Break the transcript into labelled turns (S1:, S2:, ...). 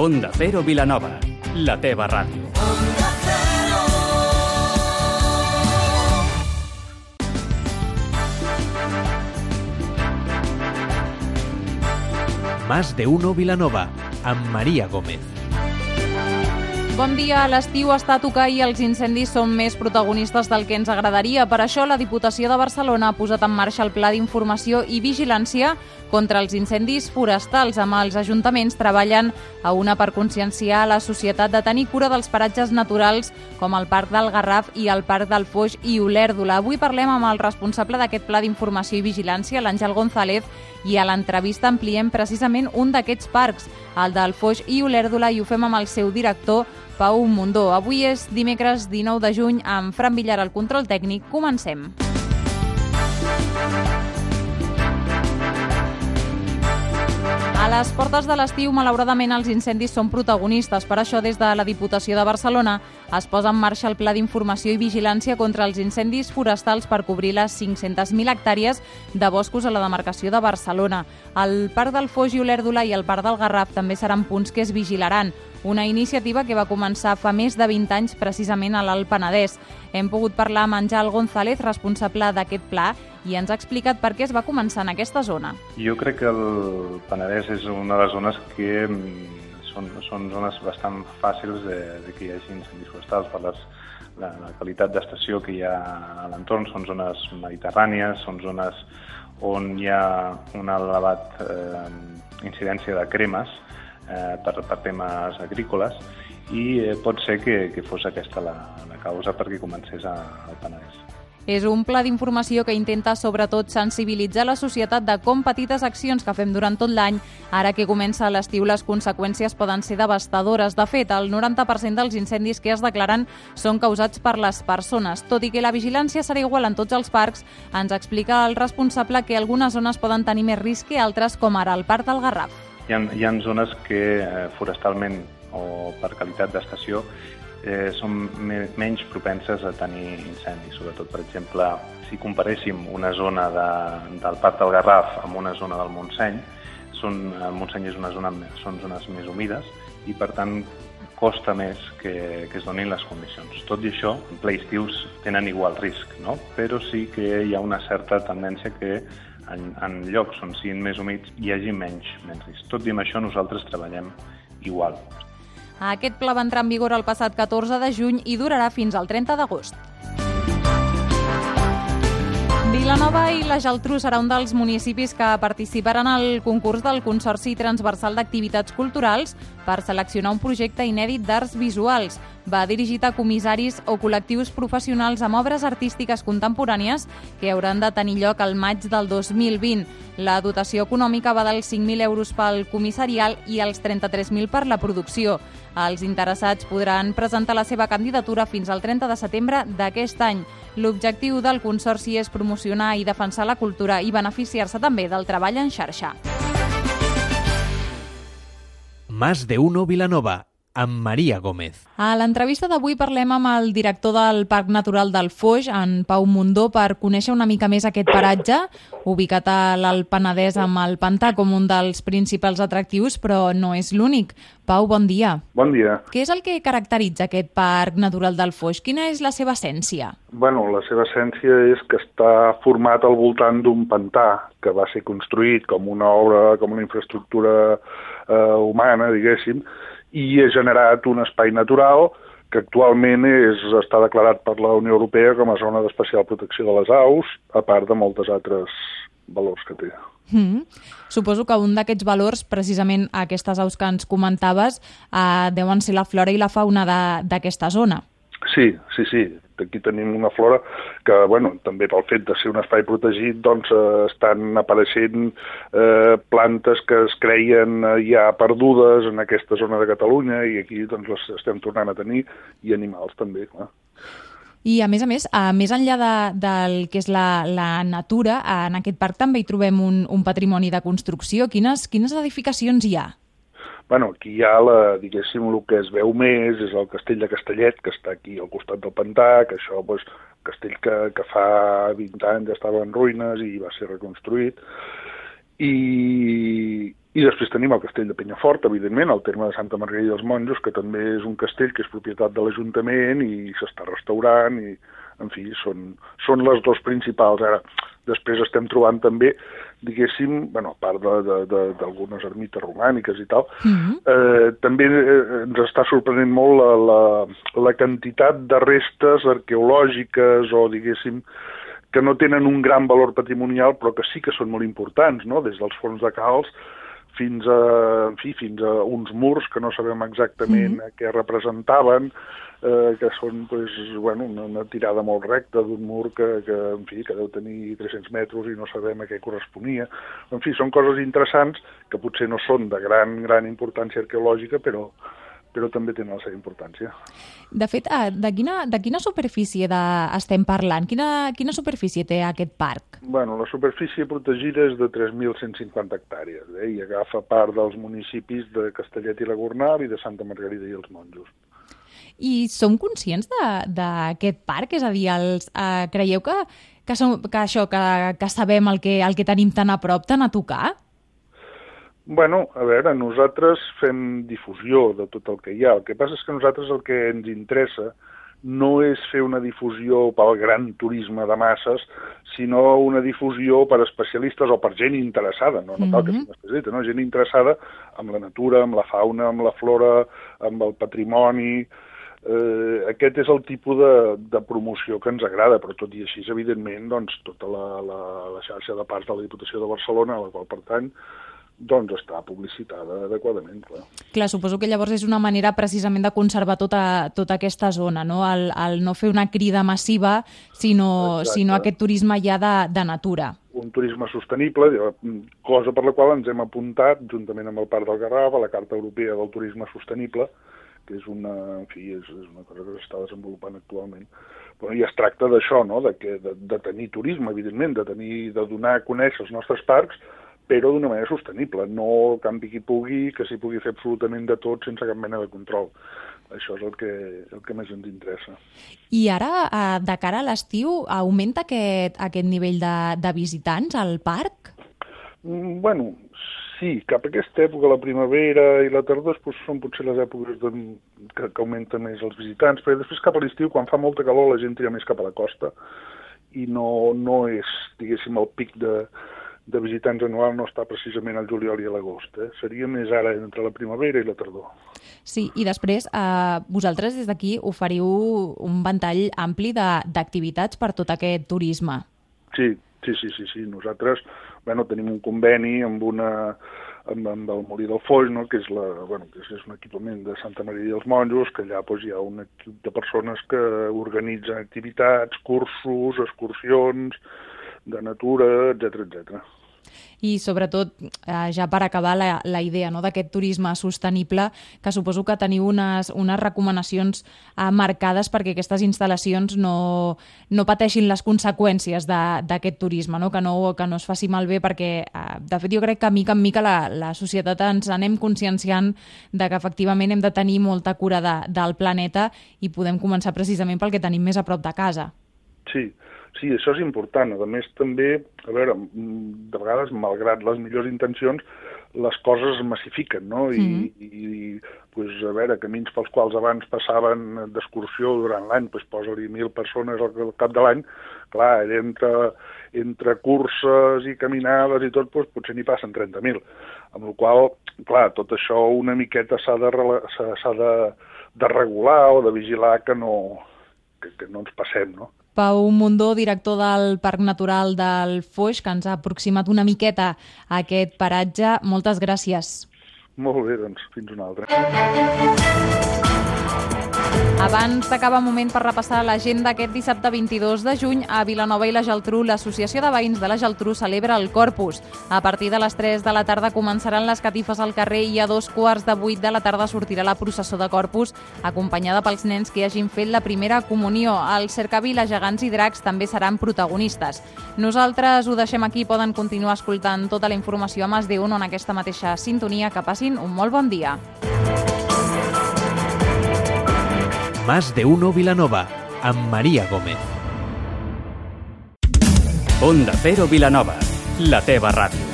S1: Onda Cero Vilanova, la teva ràdio.
S2: Más de uno Vilanova, amb Maria Gómez.
S3: Bon dia. L'estiu està a tocar i els incendis són més protagonistes del que ens agradaria. Per això, la Diputació de Barcelona ha posat en marxa el Pla d'Informació i Vigilància contra els incendis forestals. Amb els ajuntaments treballen a una per conscienciar la societat de tenir cura dels paratges naturals com el Parc del Garraf i el Parc del Foix i Olèrdola. Avui parlem amb el responsable d'aquest Pla d'Informació i Vigilància, l'Àngel González, i a l'entrevista ampliem precisament un d'aquests parcs, el del Foix i Olèrdola, i ho fem amb el seu director, Pau Mundó. Avui és dimecres 19 de juny amb Fran Villar al control tècnic. Comencem. Les portes de l'estiu, malauradament, els incendis són protagonistes. Per això, des de la Diputació de Barcelona es posa en marxa el Pla d'Informació i Vigilància contra els incendis forestals per cobrir les 500.000 hectàrees de boscos a la demarcació de Barcelona. El Parc del Foix i Olèrdola i el Parc del Garraf també seran punts que es vigilaran. Una iniciativa que va començar fa més de 20 anys precisament a l'Alt Penedès. Hem pogut parlar amb Àngel González, responsable d'aquest pla, i ens ha explicat per què es va començar en aquesta zona.
S4: Jo crec que el Penedès és una de les zones que mm, són, són zones bastant fàcils de, de que hi hagi incendis forestals per les, la, la qualitat d'estació que hi ha a l'entorn. Són zones mediterrànies, són zones on hi ha una elevat eh, incidència de cremes, eh, per, per temes agrícoles i eh, pot ser que, que fos aquesta la, la causa perquè comencés a, al Penedès.
S3: És un pla d'informació que intenta sobretot sensibilitzar la societat de com petites accions que fem durant tot l'any, ara que comença l'estiu les conseqüències poden ser devastadores. De fet, el 90% dels incendis que es declaren són causats per les persones. Tot i que la vigilància serà igual en tots els parcs, ens explica el responsable que algunes zones poden tenir més risc que altres, com ara el Parc del Garraf.
S4: Hi ha, hi ha zones que eh, forestalment o per qualitat d'estació eh, són me menys propenses a tenir incendis. Sobretot, per exemple, si comparéssim una zona de, del Parc del Garraf amb una zona del Montseny, són, el Montseny és una zona, són zones més humides i, per tant, costa més que, que es donin les condicions. Tot i això, en ple estius tenen igual risc, no? però sí que hi ha una certa tendència que en, en llocs on siguin més humits hi hagi menys, menys risc. Tot i amb això nosaltres treballem igual.
S3: Aquest pla va entrar en vigor el passat 14 de juny i durarà fins al 30 d'agost. Vilanova i la Geltrú serà un dels municipis que participaran al concurs del Consorci Transversal d'Activitats Culturals per seleccionar un projecte inèdit d'arts visuals. Va dirigit a comissaris o col·lectius professionals amb obres artístiques contemporànies que hauran de tenir lloc al maig del 2020. La dotació econòmica va dels 5.000 euros pel comissarial i els 33.000 per la producció. Els interessats podran presentar la seva candidatura fins al 30 de setembre d'aquest any. L'objectiu del Consorci és promocionar i defensar la cultura i beneficiar-se també del treball en xarxa.
S2: Más de uno Vilanova, amb Maria Gómez.
S3: A l'entrevista d'avui parlem amb el director del Parc Natural del Foix, en Pau Mundó, per conèixer una mica més aquest paratge, ubicat a l'Alt Penedès amb el Pantà com un dels principals atractius, però no és l'únic. Pau, bon dia.
S5: Bon dia.
S3: Què és el que caracteritza aquest Parc Natural del Foix? Quina és la seva essència?
S5: Bueno, la seva essència és que està format al voltant d'un pantà que va ser construït com una obra, com una infraestructura eh, humana, diguéssim, i ha generat un espai natural que actualment és, està declarat per la Unió Europea com a zona d'especial protecció de les aus, a part de moltes altres valors que té.
S3: Mm. Suposo que un d'aquests valors, precisament aquestes aus que ens comentaves, eh, deuen ser la flora i la fauna d'aquesta zona.
S5: Sí, sí, sí. Aquí tenim una flora que, bueno, també pel fet de ser un espai protegit, doncs eh, estan apareixent eh, plantes que es creien eh, ja perdudes en aquesta zona de Catalunya i aquí doncs les estem tornant a tenir i animals també, clar.
S3: I a més a més, a més enllà de, del que és la, la natura, en aquest parc també hi trobem un, un patrimoni de construcció. Quines, quines edificacions hi ha?
S5: Bueno, aquí hi ha, la, diguéssim, el que es veu més és el castell de Castellet, que està aquí al costat del pantà, que això, doncs, castell que, que fa 20 anys estava en ruïnes i va ser reconstruït. I, I després tenim el castell de Penyafort, evidentment, el terme de Santa Margarida dels Monjos, que també és un castell que és propietat de l'Ajuntament i s'està restaurant i, en fi, són, són les dos principals. Ara, després estem trobant també, diguéssim, bueno, a part d'algunes ermites romàniques i tal, mm -hmm. eh, també eh, ens està sorprenent molt la, la, la quantitat de restes arqueològiques o, diguéssim, que no tenen un gran valor patrimonial, però que sí que són molt importants, no? des dels fons de calç fins a, en fi, fins a uns murs que no sabem exactament mm -hmm. què representaven, eh, que són pues, bueno, una, una tirada molt recta d'un mur que, que, en fi, que deu tenir 300 metres i no sabem a què corresponia. En fi, són coses interessants que potser no són de gran, gran importància arqueològica, però, però també tenen la seva importància.
S3: De fet, eh, de quina, de quina superfície de, estem parlant? Quina, quina superfície té aquest parc?
S5: Bueno, la superfície protegida és de 3.150 hectàrees eh, i agafa part dels municipis de Castellet i la Gornal i de Santa Margarida i els Monjos.
S3: I som conscients d'aquest parc? És a dir, els, eh, creieu que, que, som, que això, que, que sabem el que, el que tenim tan a prop, tan a tocar?
S5: Bueno, a veure, nosaltres fem difusió de tot el que hi ha. El que passa és que nosaltres el que ens interessa no és fer una difusió pel gran turisme de masses, sinó una difusió per especialistes o per gent interessada, no, no cal que sigui especialista, no? gent interessada amb la natura, amb la fauna, amb la flora, amb el patrimoni... Eh, aquest és el tipus de, de promoció que ens agrada, però tot i així, evidentment, doncs, tota la, la, la xarxa de parts de la Diputació de Barcelona, a la qual pertany, doncs està publicitada adequadament, clar.
S3: Clar, suposo que llavors és una manera precisament de conservar tota, tota aquesta zona, no? El, el no fer una crida massiva, sinó, sinó aquest turisme ja de, de natura.
S5: Un turisme sostenible, cosa per la qual ens hem apuntat, juntament amb el Parc del Garraf, a la Carta Europea del Turisme Sostenible, que és una, en fi, és, és una cosa que s'està desenvolupant actualment. Però i es tracta d'això, no? de, que, de, de tenir turisme, evidentment, de, tenir, de donar a conèixer els nostres parcs, però d'una manera sostenible, no campi qui pugui, que s'hi pugui fer absolutament de tot sense cap mena de control. Això és el que, el que més ens interessa.
S3: I ara, eh, de cara a l'estiu, augmenta aquest, aquest nivell de, de visitants al parc?
S5: Mm, bueno, sí, cap a aquesta època, la primavera i la tardor, doncs, són potser les èpoques de, que, que augmenten més els visitants, però després cap a l'estiu, quan fa molta calor, la gent tira més cap a la costa i no, no és, diguéssim, el pic de, de visitants anual no està precisament al juliol i a l'agost. Eh? Seria més ara entre la primavera i la tardor.
S3: Sí, i després eh, vosaltres des d'aquí oferiu un ventall ampli d'activitats per tot aquest turisme.
S5: Sí, sí, sí, sí. sí. Nosaltres bueno, tenim un conveni amb una amb, amb el Molí del Foix, no? que, és la, bueno, que és un equipament de Santa Maria dels Monjos, que allà doncs, hi ha un equip de persones que organitzen activitats, cursos, excursions, de natura, etc etc
S3: i sobretot, eh, ja per acabar la, la idea no, d'aquest turisme sostenible, que suposo que teniu unes, unes recomanacions eh, marcades perquè aquestes instal·lacions no, no pateixin les conseqüències d'aquest turisme, no? Que, no, que no es faci malbé perquè, eh, de fet, jo crec que mica en mica la, la societat ens anem conscienciant de que efectivament hem de tenir molta cura de, del planeta i podem començar precisament pel que tenim més a prop de casa.
S5: Sí, Sí, això és important. A més, també, a veure, mm, de vegades, malgrat les millors intencions, les coses es massifiquen, no? I, mm. i, i pues, a veure, camins pels quals abans passaven d'excursió durant l'any, pues, posa-li mil persones al, al cap de l'any, clar, entre, entre curses i caminades i tot, pues, potser n'hi passen 30.000. Amb la qual clar, tot això una miqueta s'ha de, de, de regular o de vigilar que no, que, que no ens passem, no?
S3: Pau Mundó, director del Parc Natural del Foix, que ens ha aproximat una miqueta a aquest paratge. Moltes gràcies.
S5: Molt bé, doncs fins una altra.
S3: Abans d'acabar moment per repassar l'agenda aquest dissabte 22 de juny a Vilanova i la Geltrú, l'Associació de Veïns de la Geltrú celebra el Corpus. A partir de les 3 de la tarda començaran les catifes al carrer i a dos quarts de 8 de la tarda sortirà la processó de Corpus, acompanyada pels nens que hagin fet la primera comunió. El Cercavila, Gegants i Dracs també seran protagonistes. Nosaltres ho deixem aquí, poden continuar escoltant tota la informació a Mas de en aquesta mateixa sintonia. Que passin un molt bon dia.
S2: Más de uno Vilanova, amb Maria Gómez.
S1: Onda Cero Vilanova, la teva ràdio.